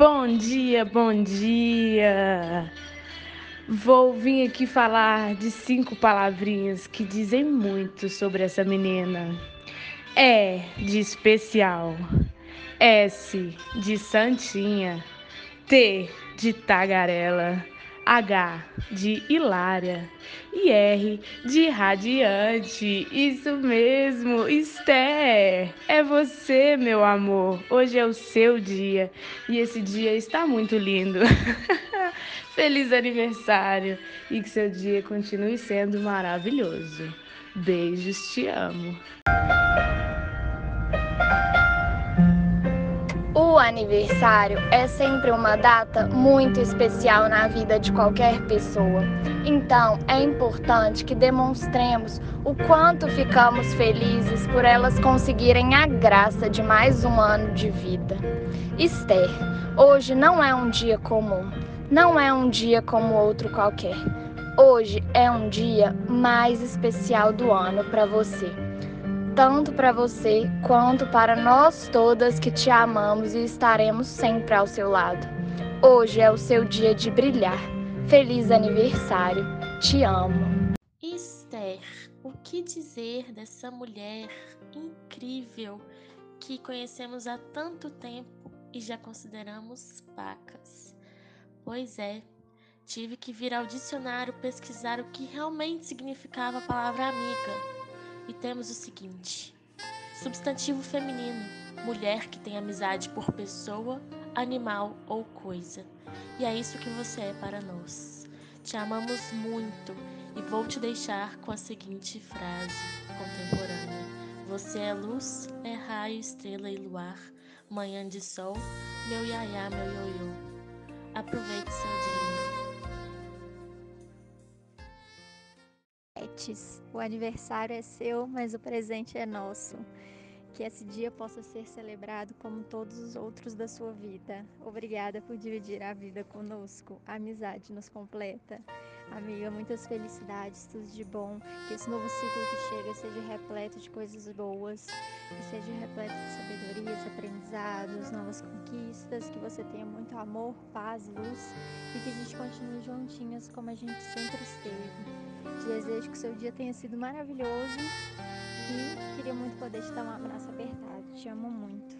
Bom dia, bom dia. Vou vir aqui falar de cinco palavrinhas que dizem muito sobre essa menina. E de especial. S de santinha. T de tagarela. H de hilária e R de radiante. Isso mesmo, Esther, é você, meu amor. Hoje é o seu dia e esse dia está muito lindo. Feliz aniversário e que seu dia continue sendo maravilhoso. Beijos, te amo. Aniversário é sempre uma data muito especial na vida de qualquer pessoa. Então, é importante que demonstremos o quanto ficamos felizes por elas conseguirem a graça de mais um ano de vida. Esther, hoje não é um dia comum, não é um dia como outro qualquer. Hoje é um dia mais especial do ano para você tanto para você quanto para nós todas que te amamos e estaremos sempre ao seu lado. Hoje é o seu dia de brilhar. Feliz aniversário. Te amo. Esther, o que dizer dessa mulher incrível que conhecemos há tanto tempo e já consideramos pacas? Pois é, tive que vir ao dicionário pesquisar o que realmente significava a palavra amiga e temos o seguinte: substantivo feminino, mulher que tem amizade por pessoa, animal ou coisa. E é isso que você é para nós. Te amamos muito e vou te deixar com a seguinte frase contemporânea: Você é luz, é raio, estrela e luar, manhã de sol, meu iaiá, meu ioiô. Aproveite seu dia. O aniversário é seu, mas o presente é nosso. Que esse dia possa ser celebrado como todos os outros da sua vida. Obrigada por dividir a vida conosco. A amizade nos completa. Amiga, muitas felicidades, tudo de bom. Que esse novo ciclo que chega seja repleto de coisas boas, que seja repleto de sabedorias, aprendizados, novas conquistas. Que você tenha muito amor, paz, luz e que a gente continue juntinhas como a gente sempre esteve. Desejo que seu dia tenha sido maravilhoso e queria muito poder te dar um abraço apertado. Te amo muito.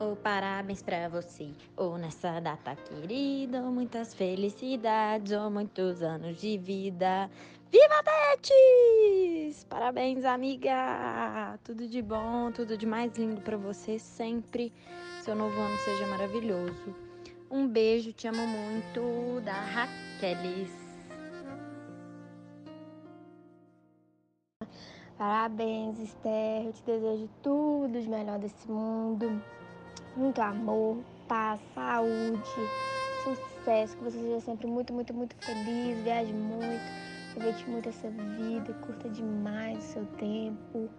Oh, parabéns pra você, oh, nessa data querida, oh, muitas felicidades, oh, muitos anos de vida. Viva Tetes! Parabéns, amiga! Tudo de bom, tudo de mais lindo para você sempre. Seu novo ano seja maravilhoso. Um beijo, te amo muito, da Raquelis. Parabéns, Esther. Eu te desejo tudo de melhor desse mundo. Muito amor, paz, saúde, sucesso. Que você seja sempre muito, muito, muito feliz. Viaje muito, aproveite muito essa vida, curta demais o seu tempo.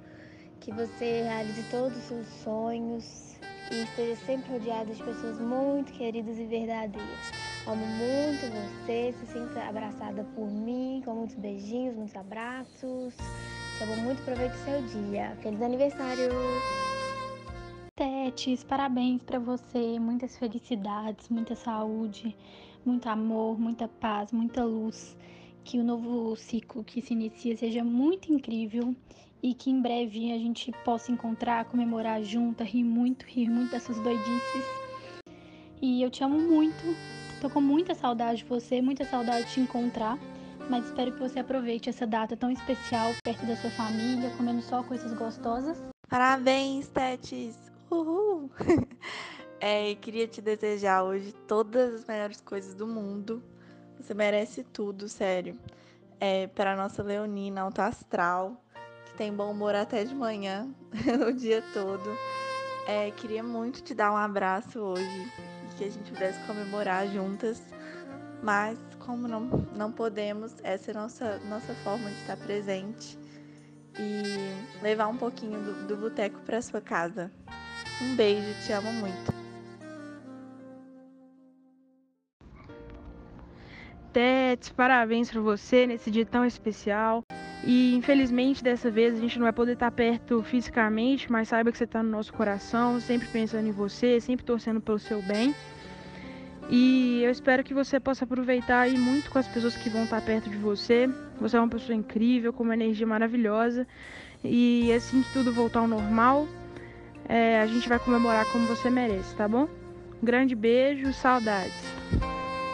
Que você realize todos os seus sonhos e esteja sempre rodeada de pessoas muito queridas e verdadeiras. Amo muito você, se sinta abraçada por mim, com muitos beijinhos, muitos abraços. Te amo muito, aproveite o seu dia. Feliz aniversário! Tetes, parabéns para você, muitas felicidades, muita saúde, muito amor, muita paz, muita luz. Que o novo ciclo que se inicia seja muito incrível e que em breve a gente possa encontrar, comemorar junta, rir muito, rir muito dessas doidices. E eu te amo muito, tô com muita saudade de você, muita saudade de te encontrar, mas espero que você aproveite essa data tão especial perto da sua família, comendo só coisas gostosas. Parabéns, Tetes! Uhul! é, queria te desejar hoje todas as melhores coisas do mundo. Você merece tudo, sério. É, para nossa Leonina, alto astral, tem bom humor até de manhã, o dia todo. É, queria muito te dar um abraço hoje e que a gente pudesse comemorar juntas, mas como não, não podemos, essa é a nossa, nossa forma de estar presente e levar um pouquinho do, do boteco para sua casa. Um beijo, te amo muito. Tete, parabéns para você nesse dia tão especial E infelizmente dessa vez a gente não vai poder estar perto fisicamente, mas saiba que você está no nosso coração, sempre pensando em você, sempre torcendo pelo seu bem. E eu espero que você possa aproveitar aí muito com as pessoas que vão estar perto de você. Você é uma pessoa incrível, com uma energia maravilhosa. E assim que tudo voltar ao normal, é, a gente vai comemorar como você merece, tá bom? Grande beijo, saudades.